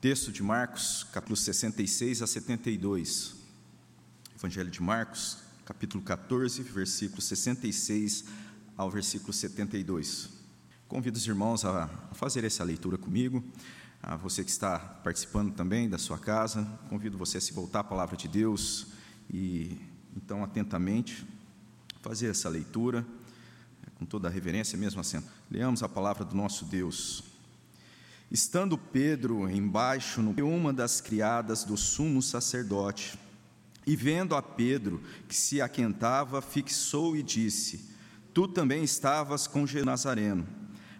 Texto de Marcos, capítulo 66 a 72. Evangelho de Marcos, capítulo 14, versículo 66 ao versículo 72. Convido os irmãos a fazer essa leitura comigo. A você que está participando também da sua casa, convido você a se voltar à palavra de Deus e então atentamente fazer essa leitura com toda a reverência mesmo assim. Leamos a palavra do nosso Deus. Estando Pedro embaixo, no uma das criadas do sumo sacerdote, e vendo a Pedro que se aquentava, fixou e disse: Tu também estavas com Jesus Nazareno.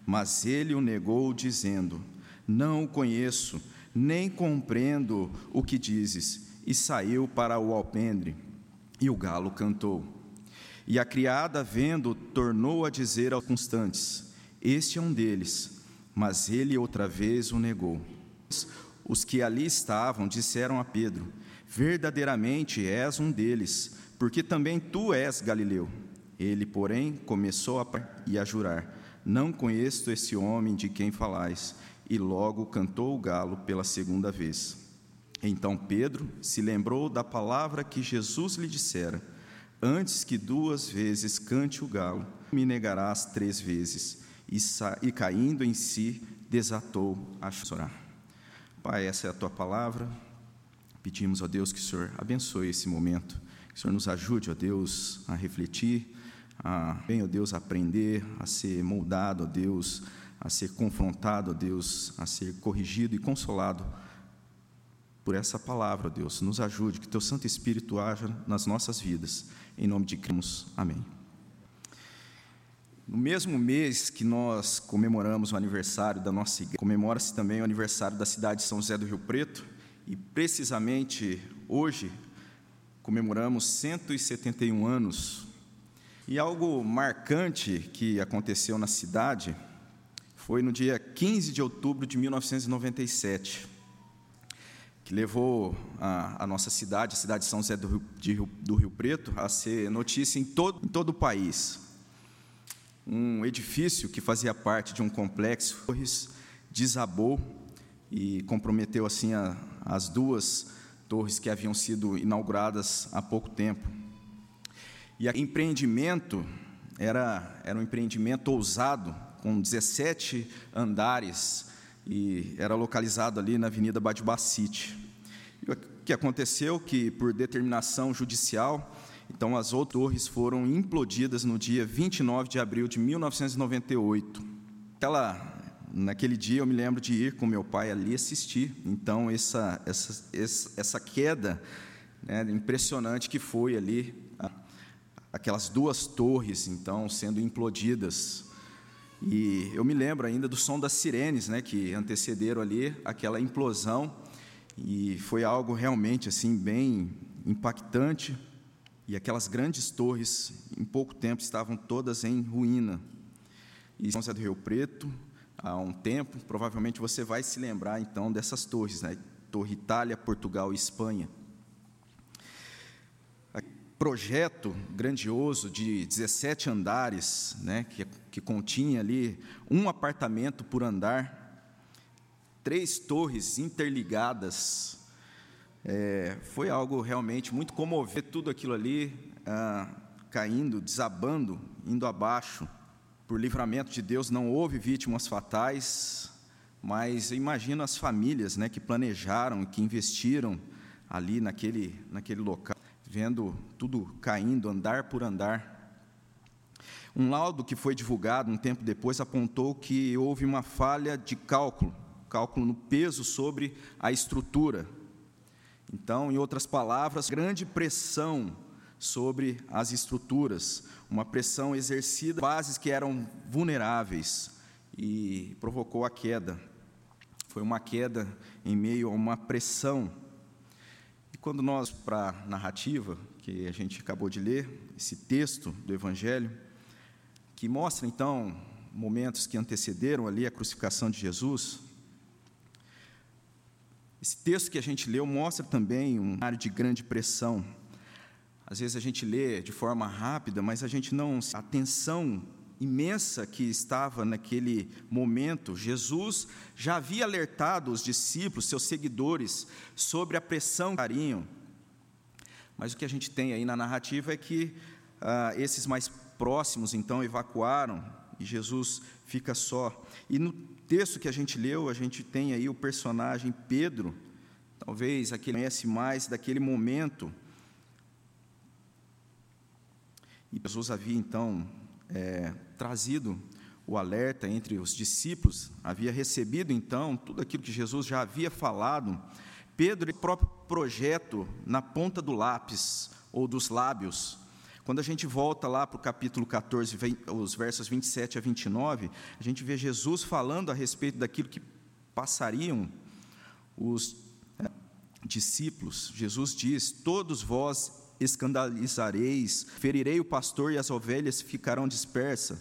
Mas ele o negou, dizendo: Não o conheço, nem compreendo o que dizes. E saiu para o alpendre, e o galo cantou. E a criada, vendo, tornou a dizer aos constantes: Este é um deles. Mas ele outra vez o negou. Os que ali estavam disseram a Pedro: Verdadeiramente és um deles, porque também tu és Galileu. Ele, porém, começou a e a jurar: Não conheço esse homem de quem falais. E logo cantou o galo pela segunda vez. Então Pedro se lembrou da palavra que Jesus lhe dissera: Antes que duas vezes cante o galo, me negarás três vezes e, e caindo em si, desatou a chorar. Pai, essa é a tua palavra. Pedimos a Deus que o Senhor abençoe esse momento, que o Senhor nos ajude, ó Deus, a refletir, a, bem, ó Deus, a aprender, a ser moldado, ó Deus, a ser confrontado, ó Deus, a ser corrigido e consolado por essa palavra, ó Deus. Nos ajude, que teu Santo Espírito haja nas nossas vidas. Em nome de Cristo. Amém. No mesmo mês que nós comemoramos o aniversário da nossa igreja, comemora-se também o aniversário da cidade de São José do Rio Preto, e precisamente hoje comemoramos 171 anos. E algo marcante que aconteceu na cidade foi no dia 15 de outubro de 1997, que levou a, a nossa cidade, a cidade de São José do Rio, Rio, do Rio Preto, a ser notícia em todo, em todo o país um edifício que fazia parte de um complexo desabou e comprometeu assim a, as duas torres que haviam sido inauguradas há pouco tempo. E o empreendimento era, era um empreendimento ousado, com 17 andares, e era localizado ali na Avenida Badibacite. E o que aconteceu que, por determinação judicial, então, as outras torres foram implodidas no dia 29 de abril de 1998. Aquela, naquele dia, eu me lembro de ir com meu pai ali assistir. Então, essa, essa, essa queda né, impressionante que foi ali, aquelas duas torres, então, sendo implodidas. E eu me lembro ainda do som das sirenes, né, que antecederam ali aquela implosão. E foi algo realmente assim bem impactante e aquelas grandes torres, em pouco tempo, estavam todas em ruína. E São José do Rio Preto, há um tempo, provavelmente você vai se lembrar então dessas torres, né? Torre Itália, Portugal e Espanha. Projeto grandioso de 17 andares, né, que, que continha ali um apartamento por andar, três torres interligadas, é, foi algo realmente muito comover tudo aquilo ali ah, caindo, desabando, indo abaixo. Por livramento de Deus não houve vítimas fatais, mas imagino as famílias né, que planejaram, que investiram ali naquele, naquele local, vendo tudo caindo, andar por andar. Um laudo que foi divulgado um tempo depois apontou que houve uma falha de cálculo, cálculo no peso sobre a estrutura, então, em outras palavras, grande pressão sobre as estruturas, uma pressão exercida bases que eram vulneráveis e provocou a queda. Foi uma queda em meio a uma pressão. E quando nós, para a narrativa que a gente acabou de ler, esse texto do Evangelho, que mostra então momentos que antecederam ali a crucificação de Jesus, esse texto que a gente leu mostra também um área de grande pressão. Às vezes a gente lê de forma rápida, mas a gente não. A tensão imensa que estava naquele momento, Jesus já havia alertado os discípulos, seus seguidores, sobre a pressão que carinho. Mas o que a gente tem aí na narrativa é que ah, esses mais próximos então evacuaram e Jesus fica só. E no texto que a gente leu, a gente tem aí o personagem Pedro, talvez aquele conhece mais daquele momento. E Jesus havia então é, trazido o alerta entre os discípulos, havia recebido então tudo aquilo que Jesus já havia falado. Pedro, o próprio projeto na ponta do lápis ou dos lábios. Quando a gente volta lá para o capítulo 14, os versos 27 a 29, a gente vê Jesus falando a respeito daquilo que passariam os é, discípulos. Jesus diz: Todos vós escandalizareis, ferirei o pastor e as ovelhas ficarão dispersas.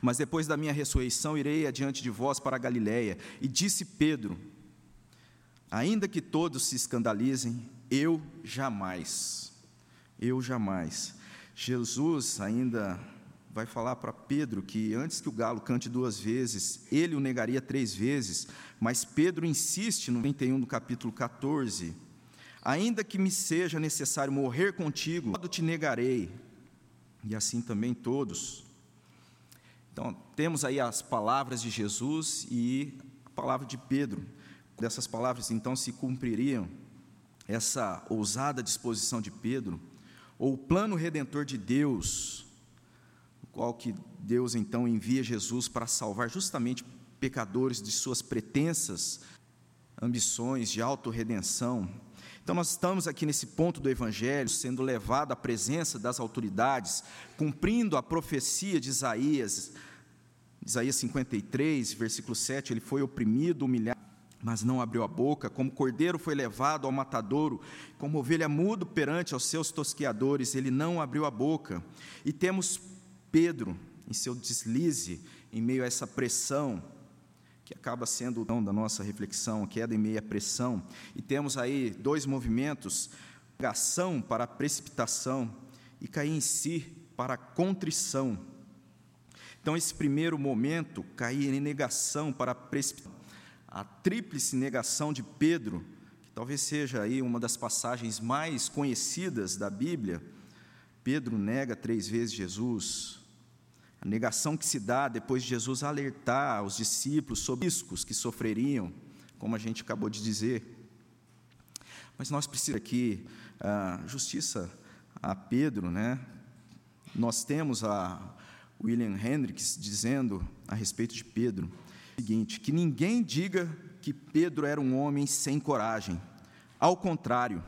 Mas depois da minha ressurreição irei adiante de vós para a Galiléia. E disse Pedro: Ainda que todos se escandalizem, eu jamais, eu jamais. Jesus ainda vai falar para Pedro que antes que o galo cante duas vezes, ele o negaria três vezes, mas Pedro insiste no 21 do capítulo 14, Ainda que me seja necessário morrer contigo, te negarei. E assim também todos. Então, temos aí as palavras de Jesus e a palavra de Pedro. Dessas palavras, então, se cumpririam essa ousada disposição de Pedro, ou o plano redentor de Deus, no qual que Deus então envia Jesus para salvar justamente pecadores de suas pretensas ambições de autorredenção, então, nós estamos aqui nesse ponto do Evangelho, sendo levado à presença das autoridades, cumprindo a profecia de Isaías, Isaías 53, versículo 7, ele foi oprimido, humilhado, mas não abriu a boca, como cordeiro foi levado ao matadouro, como ovelha mudo perante aos seus tosqueadores, ele não abriu a boca. E temos Pedro, em seu deslize, em meio a essa pressão, que acaba sendo o da nossa reflexão, queda em meia pressão. E temos aí dois movimentos: negação para a precipitação e cair em si para a contrição. Então, esse primeiro momento, cair em negação para a precipitação, a tríplice negação de Pedro, que talvez seja aí uma das passagens mais conhecidas da Bíblia. Pedro nega três vezes Jesus, a negação que se dá depois de Jesus alertar os discípulos sobre riscos que sofreriam, como a gente acabou de dizer. Mas nós precisamos aqui a justiça a Pedro, né? Nós temos a William Hendricks dizendo a respeito de Pedro seguinte: que ninguém diga que Pedro era um homem sem coragem. Ao contrário,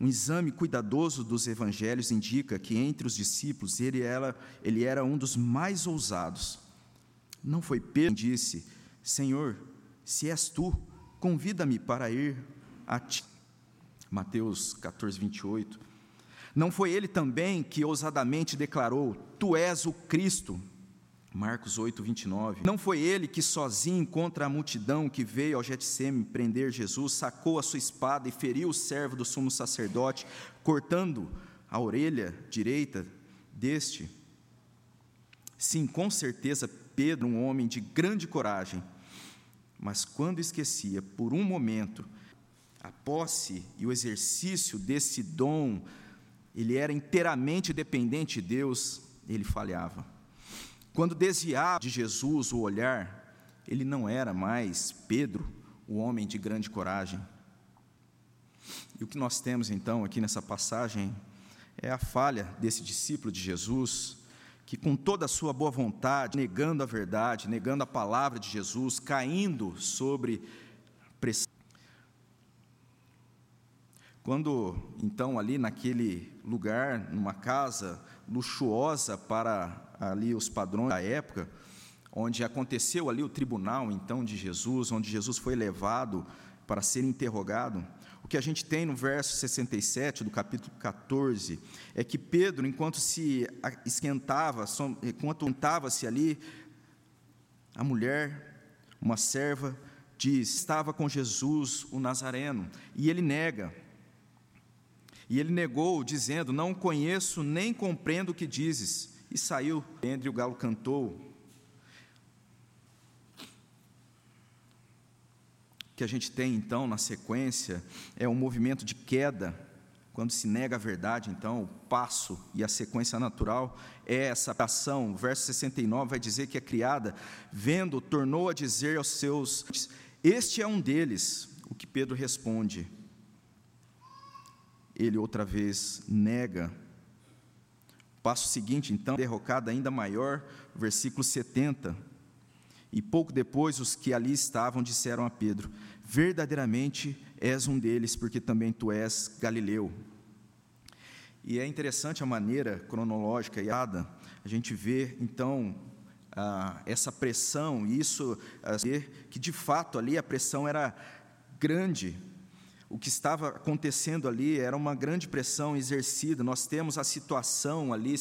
um exame cuidadoso dos evangelhos indica que entre os discípulos ele era, ele era um dos mais ousados. Não foi Pedro quem disse: Senhor, se és tu, convida-me para ir a ti. Mateus 14, 28. Não foi ele também que ousadamente declarou: Tu és o Cristo, Marcos 8, 29. Não foi ele que, sozinho contra a multidão que veio ao Getsêmen prender Jesus, sacou a sua espada e feriu o servo do sumo sacerdote, cortando a orelha direita deste? Sim, com certeza, Pedro, um homem de grande coragem, mas quando esquecia, por um momento, a posse e o exercício desse dom, ele era inteiramente dependente de Deus, ele falhava. Quando desviava de Jesus o olhar, ele não era mais Pedro, o homem de grande coragem. E o que nós temos então aqui nessa passagem é a falha desse discípulo de Jesus, que com toda a sua boa vontade, negando a verdade, negando a palavra de Jesus, caindo sobre pressão. Quando então ali naquele lugar, numa casa luxuosa para ali os padrões da época, onde aconteceu ali o tribunal então de Jesus, onde Jesus foi levado para ser interrogado. O que a gente tem no verso 67 do capítulo 14 é que Pedro, enquanto se esquentava, enquanto untava-se ali, a mulher, uma serva, diz: estava com Jesus, o Nazareno, e ele nega. E ele negou, dizendo: Não conheço nem compreendo o que dizes. e saiu. Entre o galo cantou. O que a gente tem então na sequência é um movimento de queda quando se nega a verdade, então, o passo e a sequência natural é essa ação. O verso 69 vai dizer que a criada, vendo, tornou a dizer aos seus: Este é um deles. O que Pedro responde? Ele outra vez nega. Passo seguinte, então, derrocada ainda maior, versículo 70. E pouco depois, os que ali estavam disseram a Pedro: Verdadeiramente és um deles, porque também tu és Galileu. E é interessante a maneira cronológica e a gente vê, então, essa pressão, e isso, que de fato ali a pressão era grande. O que estava acontecendo ali era uma grande pressão exercida. Nós temos a situação ali,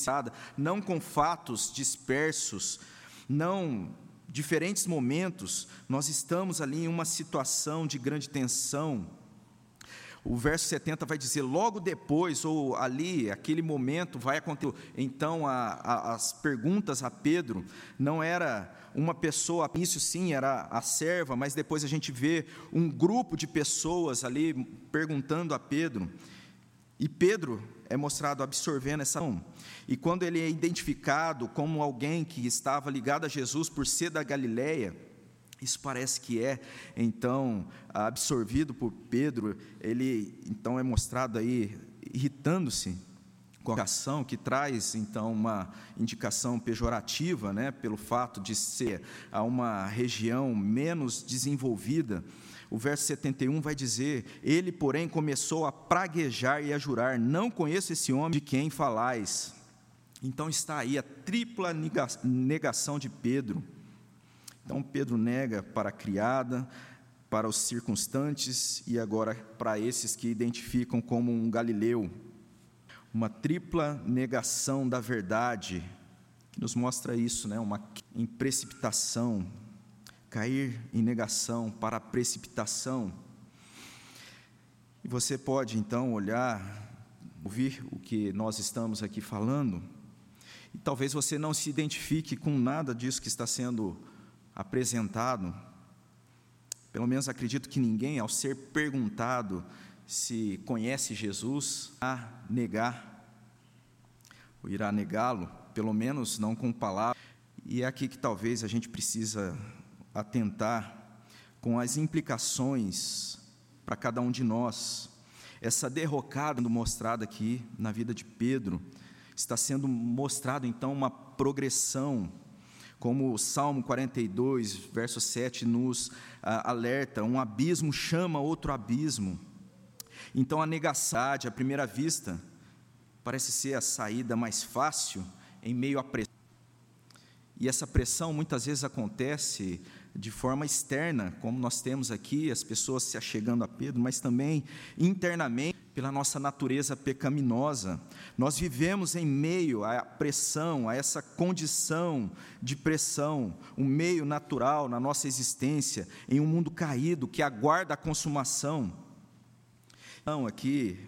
não com fatos dispersos, não diferentes momentos, nós estamos ali em uma situação de grande tensão o verso 70 vai dizer: logo depois, ou ali, aquele momento, vai acontecer. Então, a, a, as perguntas a Pedro não era uma pessoa, isso sim era a serva, mas depois a gente vê um grupo de pessoas ali perguntando a Pedro. E Pedro é mostrado absorvendo essa. E quando ele é identificado como alguém que estava ligado a Jesus por ser da Galileia, isso parece que é, então, absorvido por Pedro, ele então é mostrado aí irritando-se com a ação que traz então uma indicação pejorativa, né, pelo fato de ser a uma região menos desenvolvida. O verso 71 vai dizer: Ele, porém, começou a praguejar e a jurar: Não conheço esse homem de quem falais. Então está aí a tripla negação de Pedro. Então Pedro nega para a criada, para os circunstantes e agora para esses que identificam como um galileu. Uma tripla negação da verdade, que nos mostra isso, né? uma em precipitação, cair em negação para a precipitação. E você pode então olhar, ouvir o que nós estamos aqui falando, e talvez você não se identifique com nada disso que está sendo apresentado, pelo menos acredito que ninguém, ao ser perguntado se conhece Jesus, a negar, ou irá negá-lo, pelo menos não com palavras. E é aqui que talvez a gente precisa atentar com as implicações para cada um de nós. Essa derrocada mostrada aqui na vida de Pedro está sendo mostrado então uma progressão como o Salmo 42, verso 7 nos ah, alerta, um abismo chama outro abismo. Então a negação, à primeira vista, parece ser a saída mais fácil em meio à pressão. E essa pressão muitas vezes acontece de forma externa, como nós temos aqui, as pessoas se achegando a Pedro, mas também internamente pela nossa natureza pecaminosa. Nós vivemos em meio à pressão, a essa condição de pressão, um meio natural na nossa existência, em um mundo caído que aguarda a consumação. Então, aqui,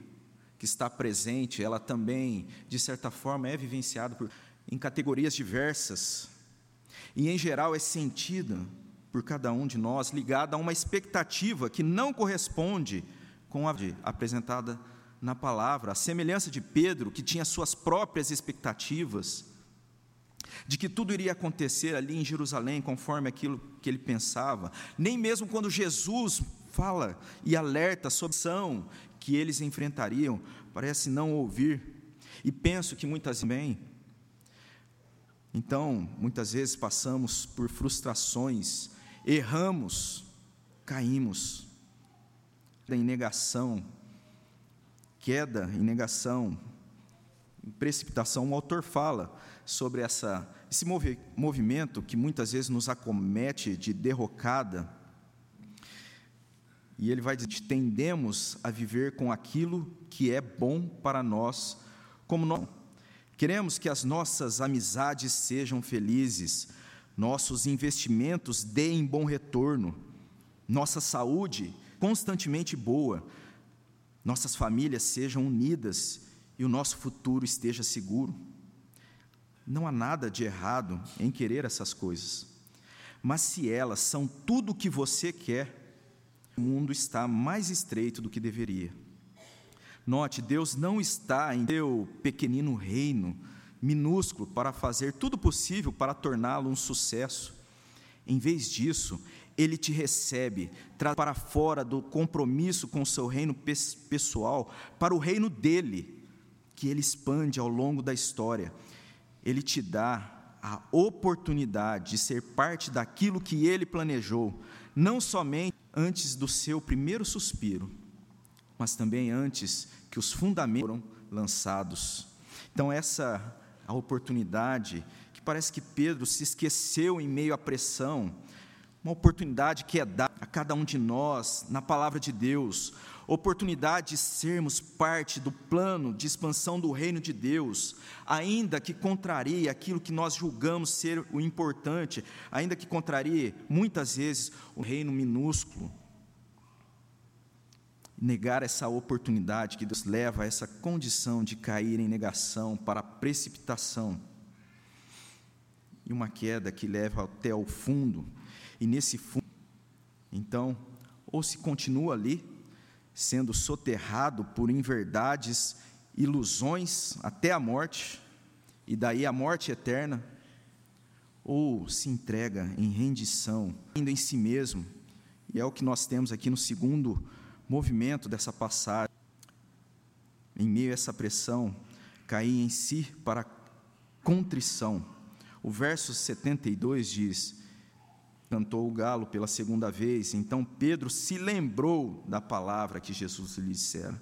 que está presente, ela também, de certa forma, é vivenciada por, em categorias diversas, e em geral é sentida por cada um de nós, ligada a uma expectativa que não corresponde com a apresentada na palavra, a semelhança de Pedro, que tinha suas próprias expectativas, de que tudo iria acontecer ali em Jerusalém conforme aquilo que ele pensava, nem mesmo quando Jesus fala e alerta sobre a ação que eles enfrentariam, parece não ouvir, e penso que muitas bem. Então, muitas vezes passamos por frustrações, erramos, caímos, em negação, queda em negação, em precipitação. O autor fala sobre essa, esse movi movimento que muitas vezes nos acomete de derrocada. E ele vai dizer: tendemos a viver com aquilo que é bom para nós, como nós. Queremos que as nossas amizades sejam felizes, nossos investimentos deem bom retorno, nossa saúde constantemente boa, nossas famílias sejam unidas e o nosso futuro esteja seguro. Não há nada de errado em querer essas coisas. Mas se elas são tudo o que você quer, o mundo está mais estreito do que deveria. Note, Deus não está em seu pequenino reino minúsculo para fazer tudo possível para torná-lo um sucesso. Em vez disso, ele te recebe, traz para fora do compromisso com o seu reino pessoal, para o reino dele, que ele expande ao longo da história. Ele te dá a oportunidade de ser parte daquilo que ele planejou, não somente antes do seu primeiro suspiro, mas também antes que os fundamentos foram lançados. Então, essa a oportunidade que parece que Pedro se esqueceu em meio à pressão, uma oportunidade que é dada a cada um de nós na palavra de Deus, oportunidade de sermos parte do plano de expansão do reino de Deus, ainda que contrarie aquilo que nós julgamos ser o importante, ainda que contrarie muitas vezes o reino minúsculo. Negar essa oportunidade que Deus leva a essa condição de cair em negação para precipitação e uma queda que leva até o fundo, e nesse fundo, então, ou se continua ali, sendo soterrado por inverdades, ilusões até a morte, e daí a morte eterna, ou se entrega em rendição, indo em si mesmo, e é o que nós temos aqui no segundo movimento dessa passagem. Em meio a essa pressão, cair em si para contrição o verso 72 diz: Cantou o galo pela segunda vez, então Pedro se lembrou da palavra que Jesus lhe dissera.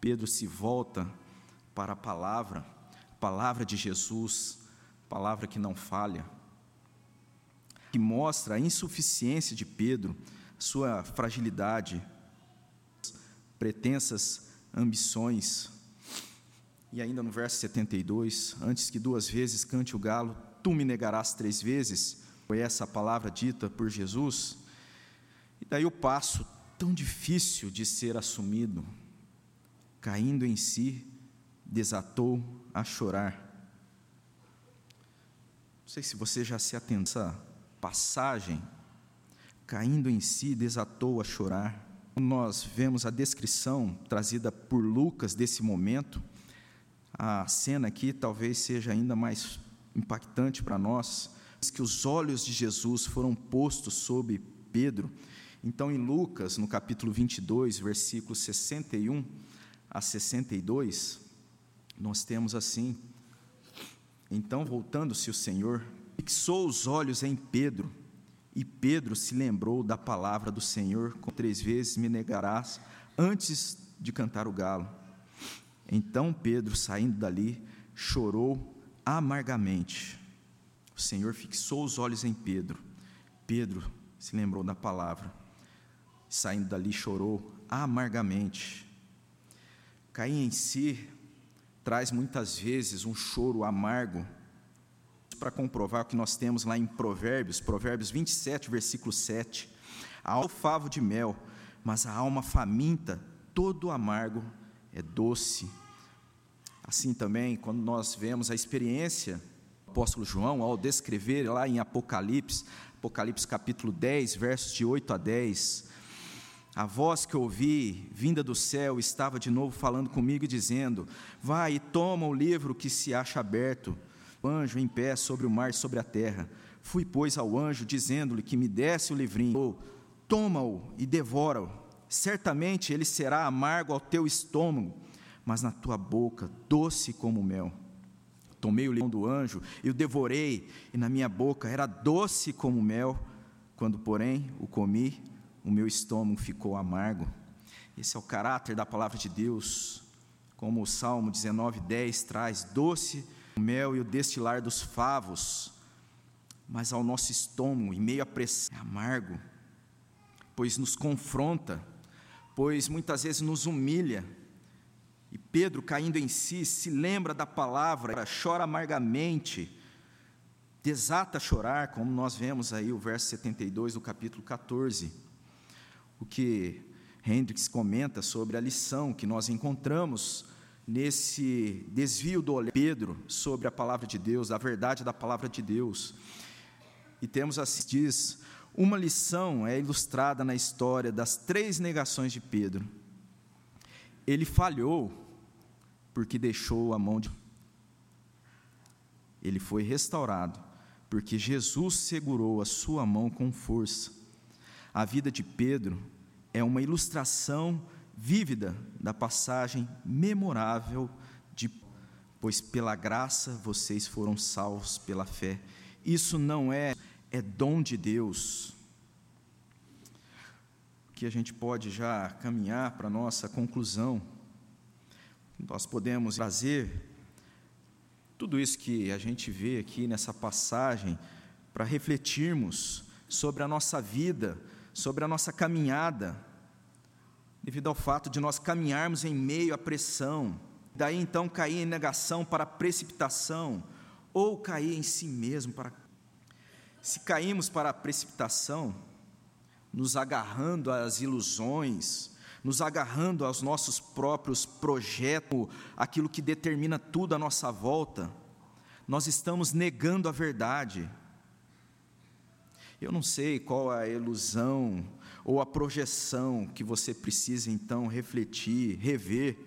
Pedro se volta para a palavra, palavra de Jesus, palavra que não falha, que mostra a insuficiência de Pedro, sua fragilidade, pretensas ambições, e ainda no verso 72, antes que duas vezes cante o galo, tu me negarás três vezes, foi essa palavra dita por Jesus. E daí o passo tão difícil de ser assumido, caindo em si, desatou a chorar. Não sei se você já se atenta essa passagem, caindo em si, desatou a chorar. Nós vemos a descrição trazida por Lucas desse momento, a cena aqui talvez seja ainda mais impactante para nós, que os olhos de Jesus foram postos sobre Pedro. Então, em Lucas, no capítulo 22, versículos 61 a 62, nós temos assim: Então, voltando-se o Senhor, fixou os olhos em Pedro, e Pedro se lembrou da palavra do Senhor: com três vezes me negarás antes de cantar o galo. Então Pedro, saindo dali, chorou amargamente. O Senhor fixou os olhos em Pedro. Pedro se lembrou da palavra. Saindo dali, chorou amargamente. Cair em si traz muitas vezes um choro amargo. Para comprovar o que nós temos lá em Provérbios, Provérbios 27, versículo 7. A alma favo de mel, mas a alma faminta, todo amargo é doce. Assim também, quando nós vemos a experiência apóstolo João ao descrever lá em Apocalipse, Apocalipse capítulo 10, versos de 8 a 10, a voz que ouvi, vinda do céu, estava de novo falando comigo, dizendo: Vai e toma o livro que se acha aberto. O anjo em pé sobre o mar e sobre a terra. Fui, pois, ao anjo, dizendo-lhe que me desse o livrinho. Toma-o e devora-o certamente ele será amargo ao teu estômago, mas na tua boca doce como mel. Tomei o leão do anjo e o devorei, e na minha boca era doce como mel. Quando, porém, o comi, o meu estômago ficou amargo. Esse é o caráter da palavra de Deus, como o Salmo 19, 10 traz: doce o mel e o destilar dos favos, mas ao nosso estômago, em meio à pressão, é amargo, pois nos confronta pois muitas vezes nos humilha. Pedro, caindo em si, se lembra da palavra, chora amargamente, desata chorar, como nós vemos aí o verso 72 do capítulo 14. O que Hendricks comenta sobre a lição que nós encontramos nesse desvio do olhar Pedro sobre a palavra de Deus, a verdade da palavra de Deus. E temos assim diz, uma lição é ilustrada na história das três negações de Pedro. Ele falhou porque deixou a mão de Ele foi restaurado porque Jesus segurou a sua mão com força. A vida de Pedro é uma ilustração vívida da passagem memorável de pois pela graça vocês foram salvos pela fé. Isso não é é dom de Deus. Que a gente pode já caminhar para a nossa conclusão. Nós podemos trazer tudo isso que a gente vê aqui nessa passagem para refletirmos sobre a nossa vida, sobre a nossa caminhada, devido ao fato de nós caminharmos em meio à pressão, daí então cair em negação para precipitação, ou cair em si mesmo para. Se caímos para a precipitação, nos agarrando às ilusões, nos agarrando aos nossos próprios projetos, aquilo que determina tudo à nossa volta, nós estamos negando a verdade. Eu não sei qual a ilusão ou a projeção que você precisa então refletir, rever,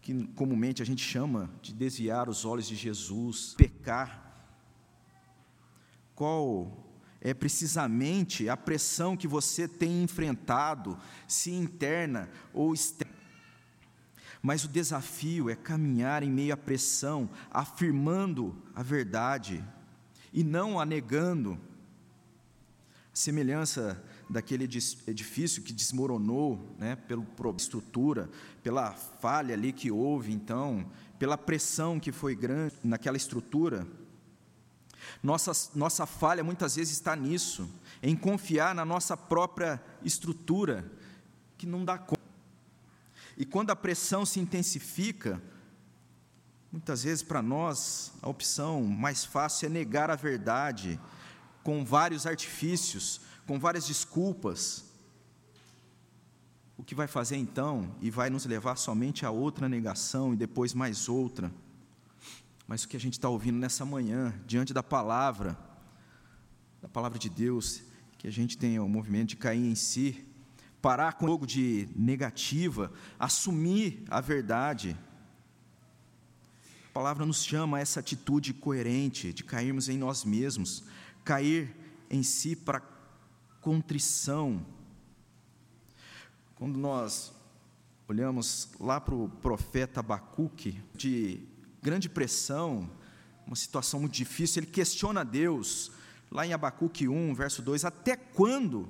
que comumente a gente chama de desviar os olhos de Jesus, pecar. Qual é precisamente a pressão que você tem enfrentado, se interna ou externa? Mas o desafio é caminhar em meio à pressão, afirmando a verdade e não a negando semelhança daquele edifício que desmoronou, né, pela estrutura, pela falha ali que houve, então, pela pressão que foi grande naquela estrutura. Nossa, nossa falha muitas vezes está nisso, em confiar na nossa própria estrutura, que não dá conta. E quando a pressão se intensifica, muitas vezes para nós a opção mais fácil é negar a verdade, com vários artifícios, com várias desculpas. O que vai fazer então? E vai nos levar somente a outra negação e depois mais outra. Mas o que a gente está ouvindo nessa manhã, diante da palavra, da palavra de Deus, que a gente tenha o movimento de cair em si, parar com o jogo de negativa, assumir a verdade. A palavra nos chama a essa atitude coerente de cairmos em nós mesmos, cair em si para contrição. Quando nós olhamos lá para o profeta Abacuque, de grande pressão, uma situação muito difícil, ele questiona Deus, lá em Abacuque 1, verso 2, até quando?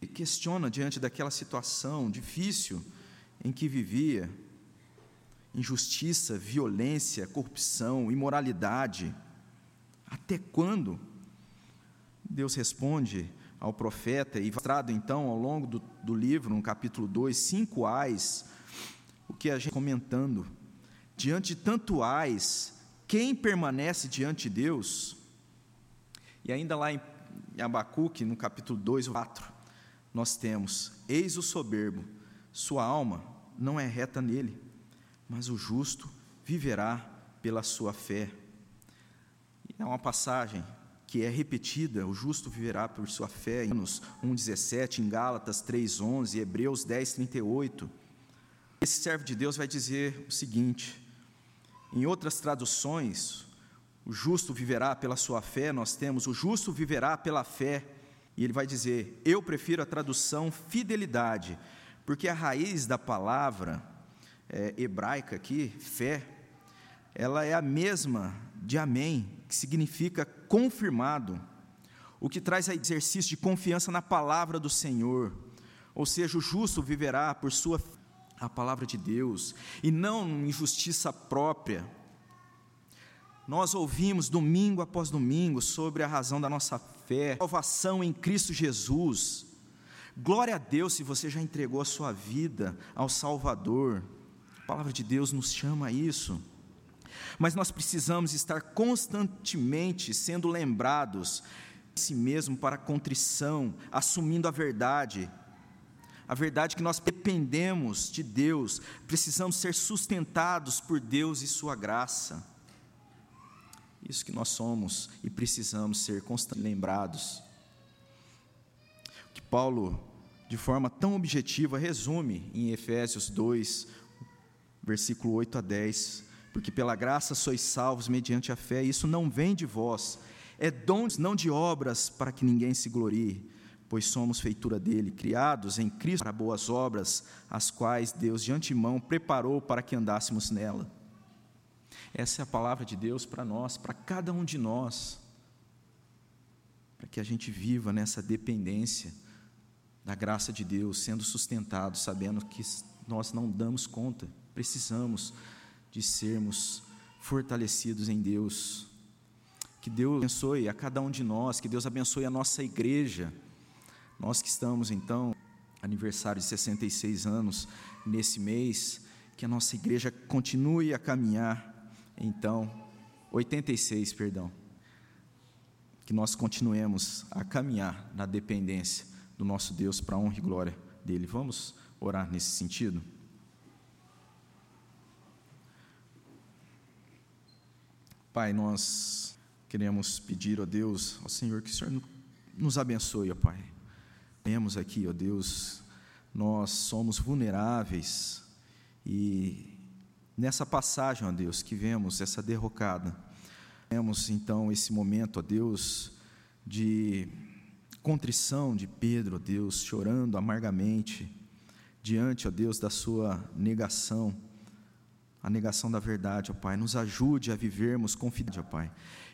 Ele questiona diante daquela situação difícil em que vivia, injustiça, violência, corrupção, imoralidade. Até quando? Deus responde ao profeta, e mostrado então ao longo do, do livro, no capítulo 2, cinco ais, o que a gente comentando. Diante de tanto ais, quem permanece diante de Deus? E ainda lá em Abacuque, no capítulo 2, 4, nós temos: Eis o soberbo, sua alma não é reta nele, mas o justo viverá pela sua fé. É uma passagem que é repetida, o justo viverá por sua fé, em Anos 1,17, em Gálatas 3,11, Hebreus 10,38. Esse servo de Deus vai dizer o seguinte: em outras traduções, o justo viverá pela sua fé, nós temos o justo viverá pela fé, e ele vai dizer: eu prefiro a tradução fidelidade, porque a raiz da palavra é, hebraica aqui, fé, ela é a mesma de amém, que significa confirmado, o que traz a exercício de confiança na palavra do Senhor. Ou seja, o justo viverá por sua a palavra de Deus e não em justiça própria. Nós ouvimos domingo após domingo sobre a razão da nossa fé, salvação em Cristo Jesus. Glória a Deus se você já entregou a sua vida ao Salvador. A palavra de Deus nos chama a isso mas nós precisamos estar constantemente sendo lembrados de si mesmo para a contrição, assumindo a verdade. A verdade é que nós dependemos de Deus, precisamos ser sustentados por Deus e Sua graça. Isso que nós somos e precisamos ser constantemente lembrados. Que Paulo, de forma tão objetiva, resume em Efésios 2, versículo 8 a 10. Porque pela graça sois salvos mediante a fé, e isso não vem de vós, é dons, não de obras, para que ninguém se glorie pois somos feitura dele, criados em Cristo para boas obras, as quais Deus de antemão preparou para que andássemos nela. Essa é a palavra de Deus para nós, para cada um de nós, para que a gente viva nessa dependência da graça de Deus, sendo sustentado, sabendo que nós não damos conta, precisamos de sermos fortalecidos em Deus. Que Deus abençoe a cada um de nós, que Deus abençoe a nossa igreja nós que estamos então aniversário de 66 anos nesse mês, que a nossa igreja continue a caminhar então 86, perdão. Que nós continuemos a caminhar na dependência do nosso Deus para a honra e glória dele. Vamos orar nesse sentido? Pai, nós queremos pedir a Deus, ao Senhor, que o Senhor nos abençoe, ó Pai Vemos aqui, ó Deus, nós somos vulneráveis e nessa passagem, ó Deus, que vemos essa derrocada, vemos então esse momento, ó Deus, de contrição de Pedro, ó Deus, chorando amargamente diante, ó Deus, da sua negação, a negação da verdade, ó Pai. Nos ajude a vivermos confiantes, ó Pai.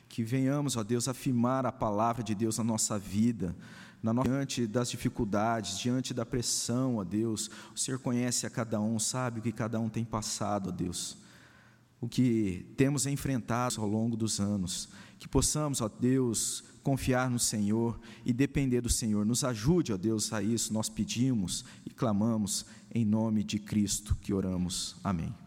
Que venhamos, ó Deus, afirmar a palavra de Deus na nossa vida, nossa, diante das dificuldades, diante da pressão, ó Deus, o Senhor conhece a cada um, sabe o que cada um tem passado, ó Deus, o que temos enfrentado ao longo dos anos, que possamos, ó Deus, confiar no Senhor e depender do Senhor. Nos ajude, ó Deus, a isso, nós pedimos e clamamos em nome de Cristo que oramos. Amém.